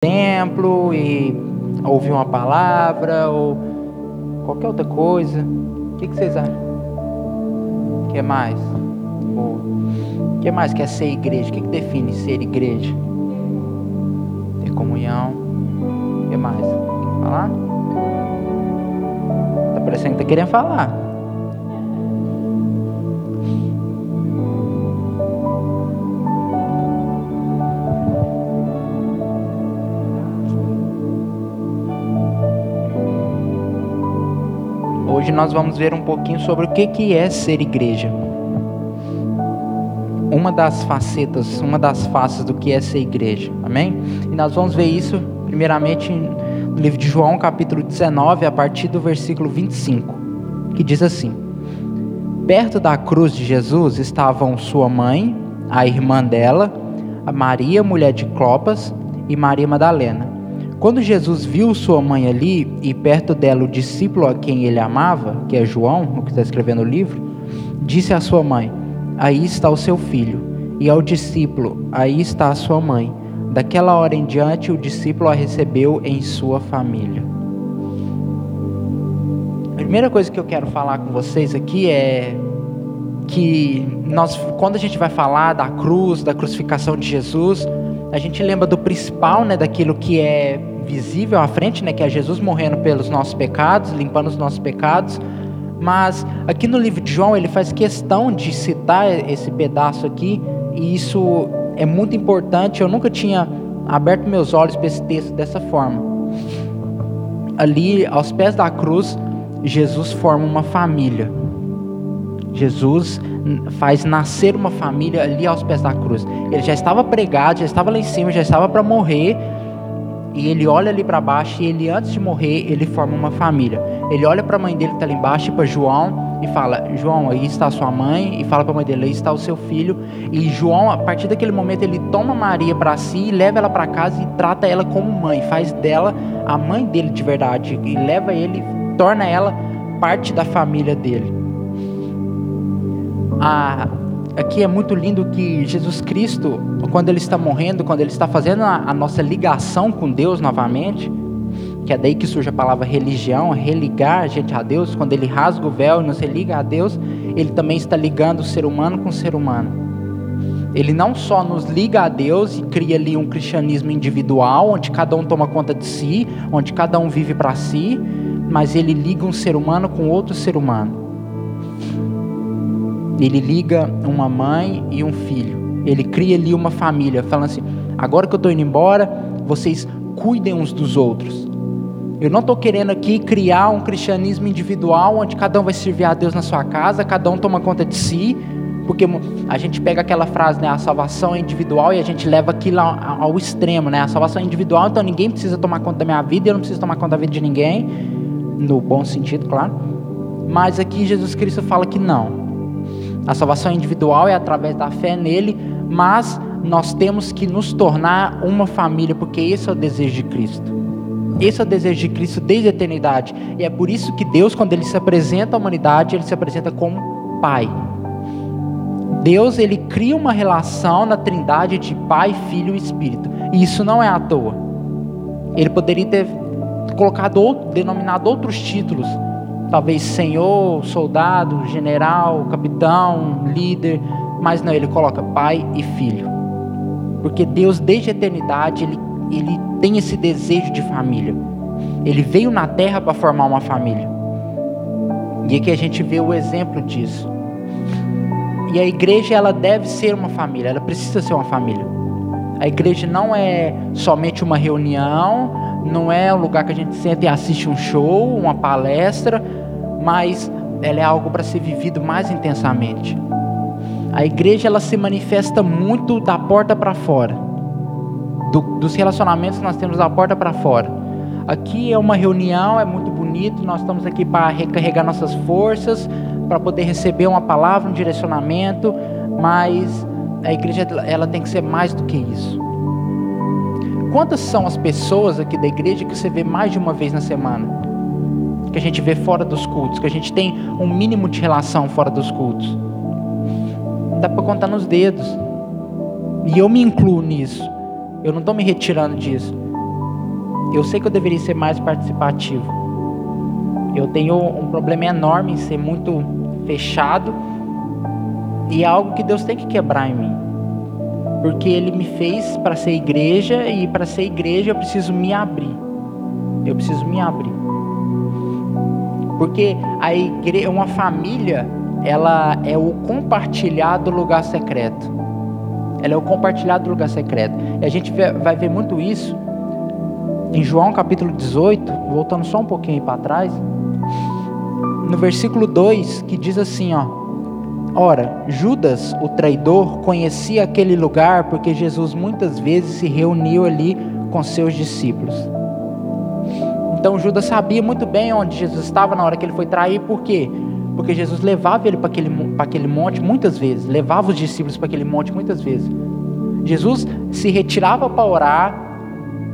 templo e ouvir uma palavra ou qualquer outra coisa. O que, vocês acham? O que mais? O que mais que é ser igreja? O que, que define ser igreja? Ter comunhão. O que mais? Quer falar? Tá parecendo que tá querendo falar. Hoje nós vamos ver um pouquinho sobre o que é ser igreja. Uma das facetas, uma das faces do que é ser igreja. Amém? E nós vamos ver isso primeiramente no livro de João, capítulo 19, a partir do versículo 25, que diz assim: Perto da cruz de Jesus estavam sua mãe, a irmã dela, a Maria, mulher de Clopas, e Maria Madalena. Quando Jesus viu sua mãe ali e perto dela o discípulo a quem ele amava, que é João, o que está escrevendo o livro, disse à sua mãe: Aí está o seu filho. E ao discípulo: Aí está a sua mãe. Daquela hora em diante, o discípulo a recebeu em sua família. A primeira coisa que eu quero falar com vocês aqui é que nós, quando a gente vai falar da cruz, da crucificação de Jesus, a gente lembra do principal, né, daquilo que é visível à frente, né, que é Jesus morrendo pelos nossos pecados, limpando os nossos pecados. Mas aqui no livro de João ele faz questão de citar esse pedaço aqui, e isso é muito importante. Eu nunca tinha aberto meus olhos para esse texto dessa forma. Ali, aos pés da cruz, Jesus forma uma família. Jesus faz nascer uma família ali aos pés da cruz. Ele já estava pregado, já estava lá em cima, já estava para morrer, e ele olha ali para baixo e ele antes de morrer, ele forma uma família. Ele olha para a mãe dele que está ali embaixo e para João e fala: "João, aí está a sua mãe", e fala para a mãe dele: "Aí está o seu filho". E João, a partir daquele momento, ele toma Maria para si, leva ela para casa e trata ela como mãe, faz dela a mãe dele de verdade e leva ele, torna ela parte da família dele. A aqui é muito lindo que Jesus Cristo, quando ele está morrendo, quando ele está fazendo a, a, nossa ligação com Deus novamente, que é daí que surge a palavra religião, religar a gente a Deus, quando ele rasga o véu e nos religa a Deus, ele também está ligando o ser humano com o ser humano. Ele não só nos liga a Deus e cria ali um cristianismo individual, onde cada um toma conta de si, onde cada um vive para si, mas ele liga um ser humano com outro ser humano. Ele liga uma mãe e um filho. Ele cria ali uma família, falando assim: agora que eu estou indo embora, vocês cuidem uns dos outros. Eu não estou querendo aqui criar um cristianismo individual, onde cada um vai servir a Deus na sua casa, cada um toma conta de si, porque a gente pega aquela frase, né, a salvação é individual, e a gente leva aquilo ao, ao extremo, né, a salvação é individual, então ninguém precisa tomar conta da minha vida, eu não preciso tomar conta da vida de ninguém, no bom sentido, claro. Mas aqui Jesus Cristo fala que não. A salvação individual é através da fé nele, mas nós temos que nos tornar uma família, porque esse é o desejo de Cristo. Esse é o desejo de Cristo desde a eternidade. E é por isso que Deus, quando ele se apresenta à humanidade, ele se apresenta como Pai. Deus, ele cria uma relação na Trindade de Pai, Filho e Espírito. E isso não é à toa. Ele poderia ter colocado denominado outros títulos, talvez senhor, soldado, general, capitão, líder, mas não, ele coloca pai e filho. Porque Deus, desde a eternidade, ele, ele tem esse desejo de família. Ele veio na terra para formar uma família. E aqui a gente vê o exemplo disso. E a igreja, ela deve ser uma família, ela precisa ser uma família. A igreja não é somente uma reunião, não é um lugar que a gente senta e assiste um show, uma palestra, mas ela é algo para ser vivido mais intensamente. A igreja ela se manifesta muito da porta para fora, do, dos relacionamentos que nós temos da porta para fora. Aqui é uma reunião, é muito bonito, nós estamos aqui para recarregar nossas forças, para poder receber uma palavra, um direcionamento, mas a igreja ela tem que ser mais do que isso. Quantas são as pessoas aqui da igreja que você vê mais de uma vez na semana? Que a gente vê fora dos cultos, que a gente tem um mínimo de relação fora dos cultos. Dá para contar nos dedos. E eu me incluo nisso. Eu não estou me retirando disso. Eu sei que eu deveria ser mais participativo. Eu tenho um problema enorme em ser muito fechado e é algo que Deus tem que quebrar em mim. Porque Ele me fez para ser igreja e para ser igreja eu preciso me abrir. Eu preciso me abrir. Porque a igreja, uma família, ela é o compartilhar do lugar secreto. Ela é o compartilhar do lugar secreto. E a gente vai ver muito isso em João capítulo 18, voltando só um pouquinho para trás, no versículo 2, que diz assim, ó: Ora, Judas, o traidor, conhecia aquele lugar porque Jesus muitas vezes se reuniu ali com seus discípulos. Então Judas sabia muito bem onde Jesus estava na hora que ele foi trair, por quê? Porque Jesus levava ele para aquele, para aquele monte muitas vezes, levava os discípulos para aquele monte muitas vezes. Jesus se retirava para orar,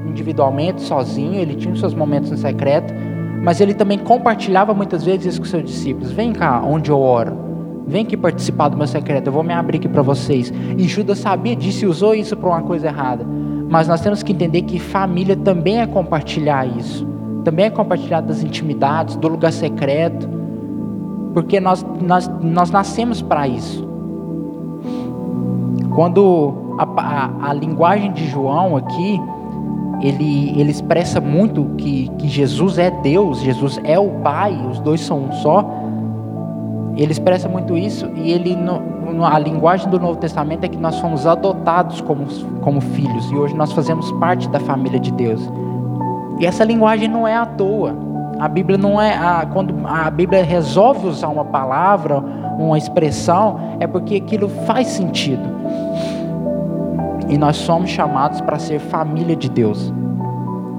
individualmente, sozinho, ele tinha os seus momentos no secreto, mas ele também compartilhava muitas vezes isso com seus discípulos. Vem cá, onde eu oro. Vem aqui participar do meu secreto, eu vou me abrir aqui para vocês. E Judas sabia disso e usou isso para uma coisa errada. Mas nós temos que entender que família também é compartilhar isso. Também é compartilhar das intimidades, do lugar secreto. Porque nós, nós, nós nascemos para isso. Quando a, a, a linguagem de João aqui, ele, ele expressa muito que, que Jesus é Deus, Jesus é o Pai, os dois são um só. Ele expressa muito isso e ele a linguagem do Novo Testamento é que nós fomos adotados como, como filhos e hoje nós fazemos parte da família de Deus. E essa linguagem não é à toa. A Bíblia não é a, quando a Bíblia resolve usar uma palavra, uma expressão, é porque aquilo faz sentido. E nós somos chamados para ser família de Deus.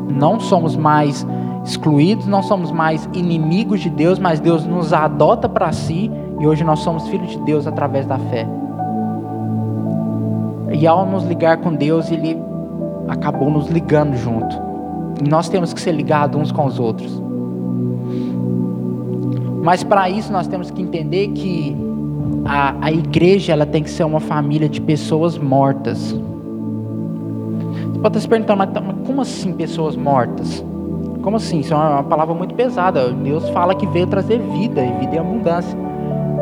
Não somos mais excluídos, não somos mais inimigos de Deus, mas Deus nos adota para si e hoje nós somos filhos de Deus através da fé. E ao nos ligar com Deus, Ele acabou nos ligando junto. Nós temos que ser ligados uns com os outros. Mas para isso nós temos que entender que a, a igreja ela tem que ser uma família de pessoas mortas. Você pode estar se perguntando, mas como assim pessoas mortas? Como assim? Isso é uma palavra muito pesada. Deus fala que veio trazer vida e vida em abundância.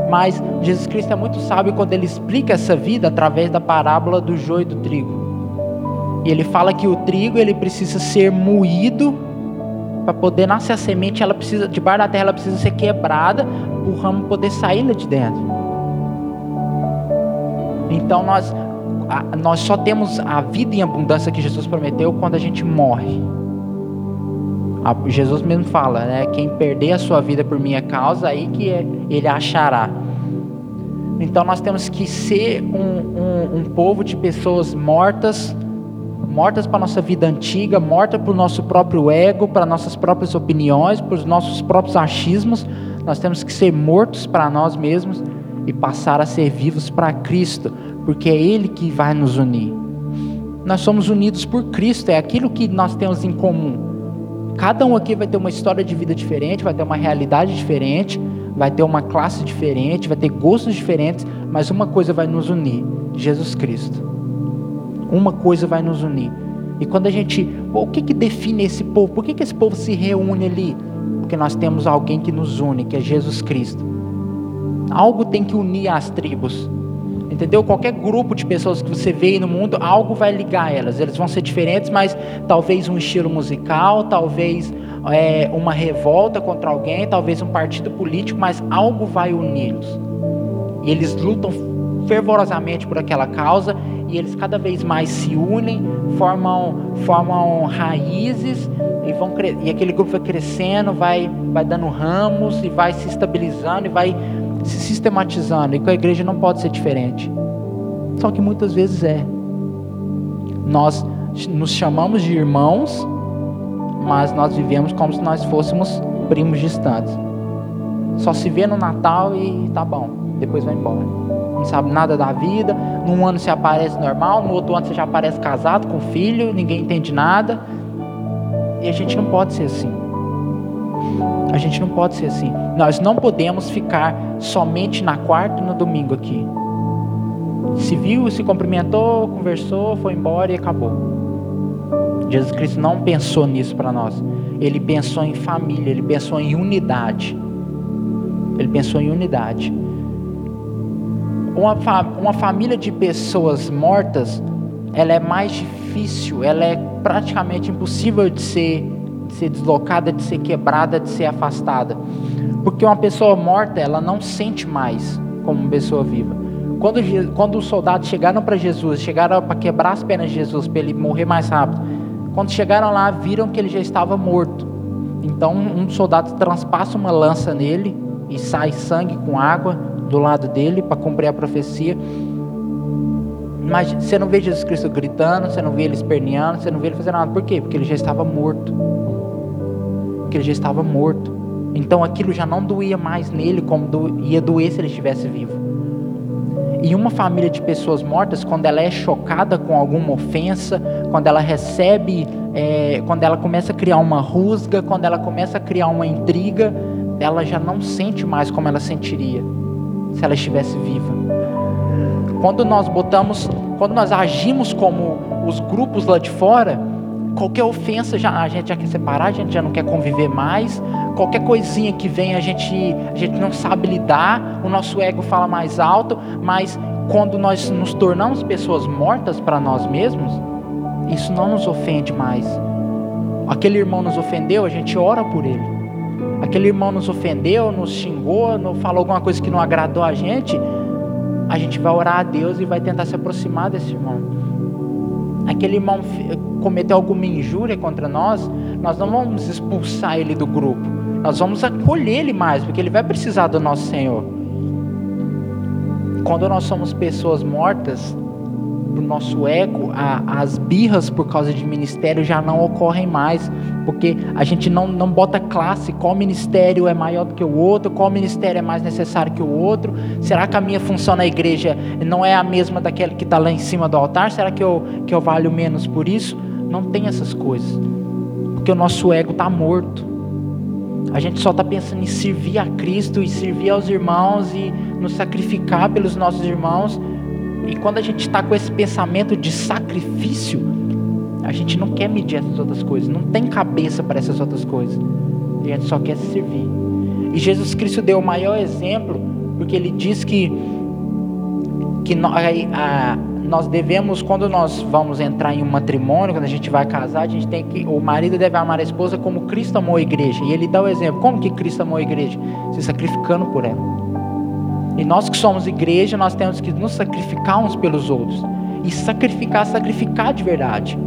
Mas Jesus Cristo é muito sábio quando ele explica essa vida através da parábola do joio e do trigo. E ele fala que o trigo ele precisa ser moído para poder nascer a semente, ela precisa debaixo da terra ela precisa ser quebrada para o ramo poder sair lá de dentro. Então nós a, nós só temos a vida em abundância que Jesus prometeu quando a gente morre. A, Jesus mesmo fala, né? Quem perder a sua vida por minha causa, aí que é, ele achará. Então nós temos que ser um, um, um povo de pessoas mortas, mortas para a nossa vida antiga, mortas para o nosso próprio ego, para nossas próprias opiniões, para os nossos próprios achismos. Nós temos que ser mortos para nós mesmos e passar a ser vivos para Cristo, porque é Ele que vai nos unir. Nós somos unidos por Cristo, é aquilo que nós temos em comum. Cada um aqui vai ter uma história de vida diferente, vai ter uma realidade diferente, vai ter uma classe diferente, vai ter gostos diferentes, mas uma coisa vai nos unir: Jesus Cristo. Uma coisa vai nos unir. E quando a gente. o que, que define esse povo? Por que, que esse povo se reúne ali? Porque nós temos alguém que nos une, que é Jesus Cristo. Algo tem que unir as tribos. Entendeu? Qualquer grupo de pessoas que você vê no mundo, algo vai ligar elas. Eles vão ser diferentes, mas talvez um estilo musical, talvez é, uma revolta contra alguém, talvez um partido político, mas algo vai uni-los. E eles lutam fervorosamente por aquela causa e eles cada vez mais se unem, formam, formam raízes e, vão e aquele grupo vai crescendo, vai, vai dando ramos e vai se estabilizando e vai se sistematizando e com a igreja não pode ser diferente. Só que muitas vezes é. Nós nos chamamos de irmãos, mas nós vivemos como se nós fôssemos primos distantes. Só se vê no Natal e tá bom, depois vai embora. Não sabe nada da vida. Num ano você aparece normal, no outro ano você já aparece casado com filho, ninguém entende nada. E a gente não pode ser assim. A gente não pode ser assim. Nós não podemos ficar somente na quarta e no domingo aqui. Se viu, se cumprimentou, conversou, foi embora e acabou. Jesus Cristo não pensou nisso para nós. Ele pensou em família, ele pensou em unidade. Ele pensou em unidade. Uma, fa uma família de pessoas mortas, ela é mais difícil, ela é praticamente impossível de ser, de ser deslocada, de ser quebrada, de ser afastada. Porque uma pessoa morta, ela não sente mais como uma pessoa viva. Quando, quando os soldados chegaram para Jesus, chegaram para quebrar as pernas de Jesus, para ele morrer mais rápido, quando chegaram lá, viram que ele já estava morto. Então, um dos soldados transpassa uma lança nele e sai sangue com água do lado dele para cumprir a profecia. Mas você não vê Jesus Cristo gritando, você não vê ele esperneando, você não vê ele fazendo nada. Por quê? Porque ele já estava morto. Porque ele já estava morto. Então aquilo já não doía mais nele como ia doer se ele estivesse vivo. E uma família de pessoas mortas, quando ela é chocada com alguma ofensa, quando ela recebe, é, quando ela começa a criar uma rusga, quando ela começa a criar uma intriga, ela já não sente mais como ela sentiria se ela estivesse viva. Quando nós botamos, quando nós agimos como os grupos lá de fora, qualquer ofensa já a gente já quer separar, a gente já não quer conviver mais. Qualquer coisinha que vem a gente a gente não sabe lidar, o nosso ego fala mais alto, mas quando nós nos tornamos pessoas mortas para nós mesmos, isso não nos ofende mais. Aquele irmão nos ofendeu, a gente ora por ele aquele irmão nos ofendeu, nos xingou, não falou alguma coisa que não agradou a gente, a gente vai orar a Deus e vai tentar se aproximar desse irmão. Aquele irmão cometeu alguma injúria contra nós, nós não vamos expulsar ele do grupo, nós vamos acolher ele mais, porque ele vai precisar do nosso Senhor. Quando nós somos pessoas mortas, o nosso ego, a, as birras por causa de ministério já não ocorrem mais, porque a gente não, não bota classe, qual ministério é maior do que o outro, qual ministério é mais necessário que o outro, será que a minha função na igreja não é a mesma daquele que está lá em cima do altar, será que eu, que eu valho menos por isso? Não tem essas coisas, porque o nosso ego está morto, a gente só está pensando em servir a Cristo e servir aos irmãos e nos sacrificar pelos nossos irmãos, e quando a gente está com esse pensamento de sacrifício, a gente não quer medir essas outras coisas, não tem cabeça para essas outras coisas. A gente só quer servir. E Jesus Cristo deu o maior exemplo, porque ele diz que, que nós, nós devemos, quando nós vamos entrar em um matrimônio, quando a gente vai casar, a gente tem que, o marido deve amar a esposa como Cristo amou a igreja. E ele dá o exemplo. Como que Cristo amou a igreja? Se sacrificando por ela. E nós que somos igreja, nós temos que nos sacrificar uns pelos outros. E sacrificar, sacrificar de verdade.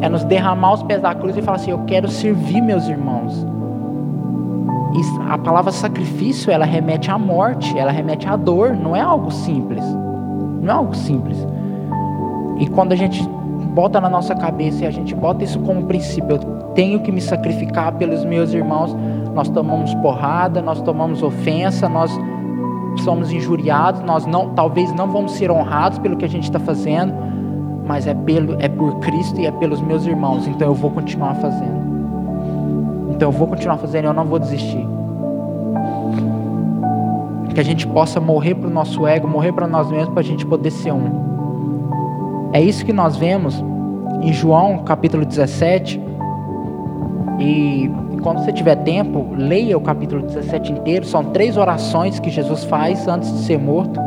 É nos derramar os pés da cruz e falar assim: Eu quero servir meus irmãos. E a palavra sacrifício, ela remete à morte, ela remete à dor. Não é algo simples. Não é algo simples. E quando a gente bota na nossa cabeça e a gente bota isso como princípio, eu tenho que me sacrificar pelos meus irmãos, nós tomamos porrada, nós tomamos ofensa, nós somos injuriados, nós não, talvez não vamos ser honrados pelo que a gente está fazendo, mas é, pelo, é por Cristo e é pelos meus irmãos, então eu vou continuar fazendo. Então eu vou continuar fazendo eu não vou desistir. Que a gente possa morrer para o nosso ego, morrer para nós mesmos, para a gente poder ser um. É isso que nós vemos em João capítulo 17. E quando você tiver tempo, leia o capítulo 17 inteiro. São três orações que Jesus faz antes de ser morto.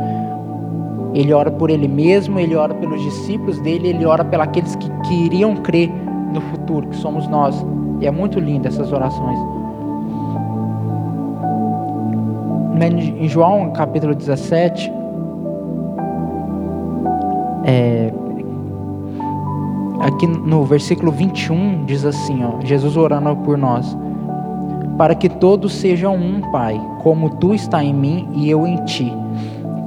Ele ora por ele mesmo, ele ora pelos discípulos dele, ele ora pelos aqueles que queriam crer no futuro, que somos nós. E é muito lindo essas orações. Em João capítulo 17, é, aqui no versículo 21 diz assim, ó, Jesus orando por nós, para que todos sejam um, Pai, como tu está em mim e eu em ti,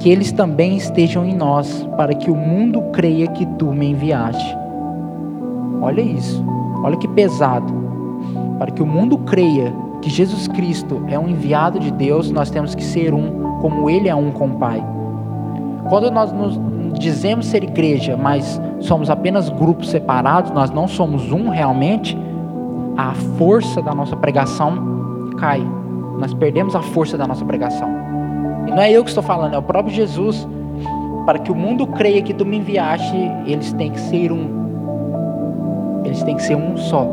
que eles também estejam em nós, para que o mundo creia que tu me enviaste. Olha isso, olha que pesado. Para que o mundo creia que Jesus Cristo é um enviado de Deus, nós temos que ser um, como Ele é um com o Pai. Quando nós nos dizemos ser igreja, mas somos apenas grupos separados, nós não somos um realmente, a força da nossa pregação cai. Nós perdemos a força da nossa pregação. E não é eu que estou falando, é o próprio Jesus. Para que o mundo creia que tu me enviaste, eles têm que ser um. gente tem que ser um só.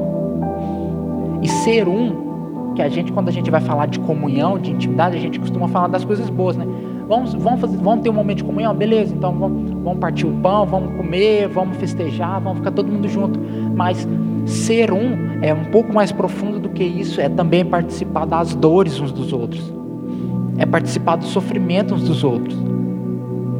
E ser um, que a gente, quando a gente vai falar de comunhão, de intimidade, a gente costuma falar das coisas boas, né? Vamos, vamos, fazer, vamos ter um momento de comunhão? Beleza, então vamos, vamos partir o pão, vamos comer, vamos festejar, vamos ficar todo mundo junto. Mas ser um é um pouco mais profundo do que isso, é também participar das dores uns dos outros, é participar do sofrimento uns dos outros.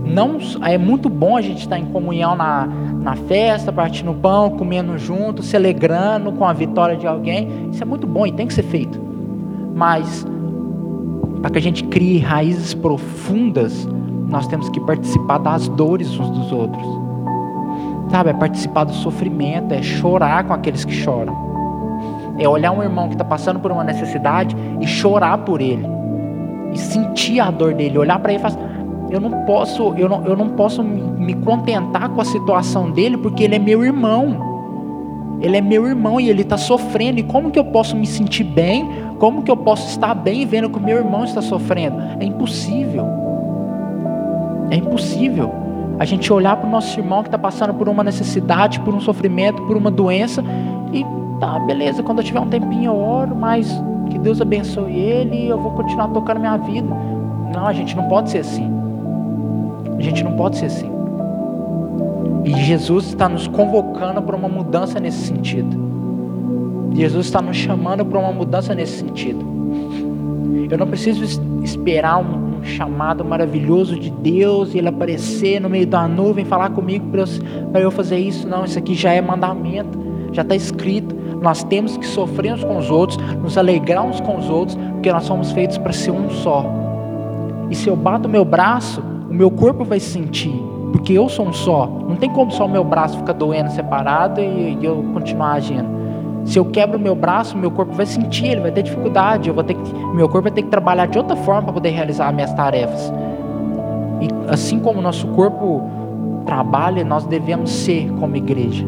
Não, é muito bom a gente estar em comunhão na, na festa, partindo pão, comendo junto, se alegrando com a vitória de alguém. Isso é muito bom e tem que ser feito. Mas para que a gente crie raízes profundas, nós temos que participar das dores uns dos outros. Sabe, é participar do sofrimento, é chorar com aqueles que choram. É olhar um irmão que está passando por uma necessidade e chorar por ele. E sentir a dor dele, olhar para ele e falar assim, eu não posso, eu não, eu não posso me, contentar com a situação dele porque ele é meu irmão. Ele é meu irmão e ele está sofrendo. E como que eu posso me sentir bem? Como que eu posso estar bem vendo que o meu irmão está sofrendo? É impossível. É impossível. A gente olhar para o nosso irmão que está passando por uma necessidade, por um sofrimento, por uma doença, e tá, beleza, quando eu tiver um tempinho eu oro, mas que Deus abençoe ele e eu vou continuar tocando minha vida. Não, a gente não pode ser assim. A gente não pode ser assim. E Jesus está nos convocando para uma mudança nesse sentido. Jesus está nos chamando para uma mudança nesse sentido. Eu não preciso esperar um, um chamado maravilhoso de Deus e Ele aparecer no meio da nuvem, falar comigo para eu, eu fazer isso. Não, isso aqui já é mandamento, já está escrito. Nós temos que sofrer uns com os outros, nos alegrar uns com os outros, porque nós somos feitos para ser um só. E se eu bato o meu braço, o meu corpo vai sentir porque eu sou um só. Não tem como só o meu braço ficar doendo separado e, e eu continuar agindo. Se eu quebro o meu braço, meu corpo vai sentir, ele vai ter dificuldade. Eu vou ter que, meu corpo vai ter que trabalhar de outra forma para poder realizar as minhas tarefas. E assim como o nosso corpo trabalha, nós devemos ser como igreja.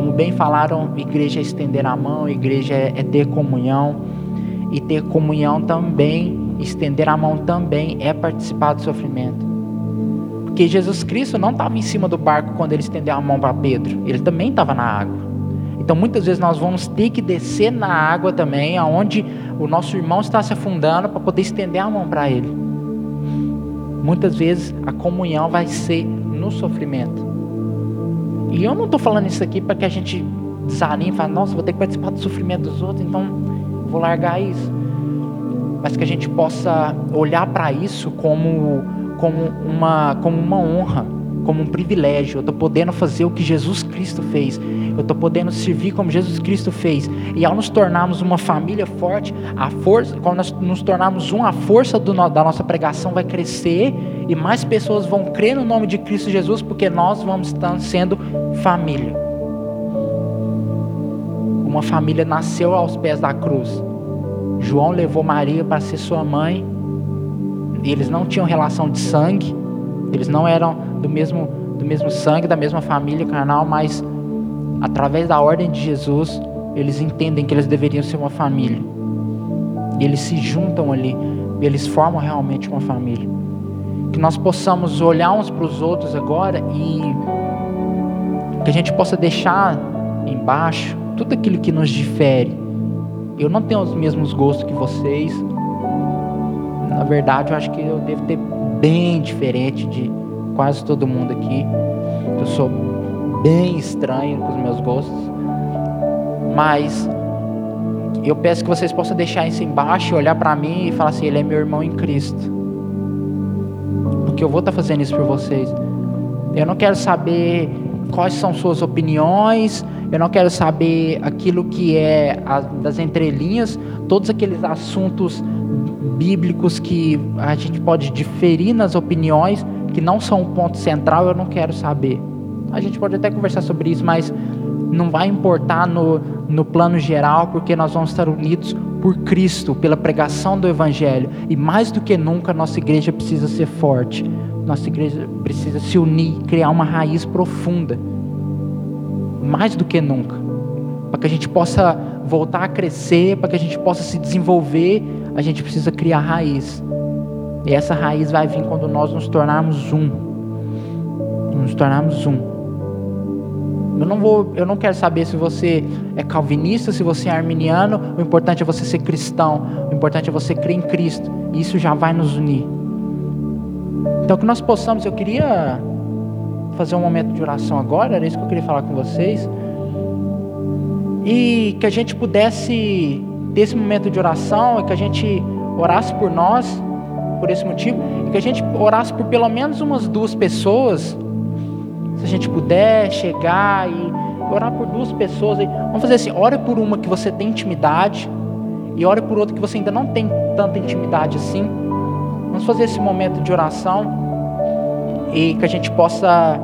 Como bem falaram, igreja é estender a mão, igreja é, é ter comunhão. E ter comunhão também estender a mão também é participar do sofrimento. Porque Jesus Cristo não estava em cima do barco quando ele estendeu a mão para Pedro, ele também estava na água. Então muitas vezes nós vamos ter que descer na água também, aonde o nosso irmão está se afundando para poder estender a mão para ele. Muitas vezes a comunhão vai ser no sofrimento. E eu não estou falando isso aqui para que a gente desanime e fale, nossa, vou ter que participar do sofrimento dos outros, então vou largar isso mas que a gente possa olhar para isso como, como, uma, como uma honra, como um privilégio. Eu estou podendo fazer o que Jesus Cristo fez. Eu estou podendo servir como Jesus Cristo fez. E ao nos tornarmos uma família forte, a força, quando nós nos tornarmos um, a força do, da nossa pregação vai crescer e mais pessoas vão crer no nome de Cristo Jesus, porque nós vamos estar sendo família. Uma família nasceu aos pés da cruz. João levou Maria para ser sua mãe. Eles não tinham relação de sangue, eles não eram do mesmo, do mesmo sangue, da mesma família carnal, mas através da ordem de Jesus, eles entendem que eles deveriam ser uma família. E eles se juntam ali, eles formam realmente uma família. Que nós possamos olhar uns para os outros agora e que a gente possa deixar embaixo tudo aquilo que nos difere eu não tenho os mesmos gostos que vocês. Na verdade, eu acho que eu devo ter bem diferente de quase todo mundo aqui. Eu sou bem estranho com os meus gostos. Mas eu peço que vocês possam deixar isso embaixo, olhar para mim e falar assim: Ele é meu irmão em Cristo. Porque eu vou estar tá fazendo isso por vocês. Eu não quero saber quais são suas opiniões, eu não quero saber aquilo que é a, das entrelinhas, todos aqueles assuntos bíblicos que a gente pode diferir nas opiniões, que não são o ponto central, eu não quero saber. A gente pode até conversar sobre isso, mas não vai importar no, no plano geral, porque nós vamos estar unidos por Cristo, pela pregação do Evangelho. E mais do que nunca, nossa igreja precisa ser forte. Nossa igreja precisa se unir, criar uma raiz profunda mais do que nunca, para que a gente possa voltar a crescer, para que a gente possa se desenvolver, a gente precisa criar raiz. E essa raiz vai vir quando nós nos tornarmos um. Nos tornarmos um. Eu não vou, eu não quero saber se você é calvinista, se você é arminiano. O importante é você ser cristão. O importante é você crer em Cristo. E isso já vai nos unir. Então que nós possamos, eu queria fazer um momento de oração agora, era isso que eu queria falar com vocês. E que a gente pudesse ter esse momento de oração e que a gente orasse por nós, por esse motivo, e que a gente orasse por pelo menos umas duas pessoas se a gente puder chegar e orar por duas pessoas, vamos fazer assim: ore por uma que você tem intimidade e ore por outra que você ainda não tem tanta intimidade assim. Vamos fazer esse momento de oração e que a gente possa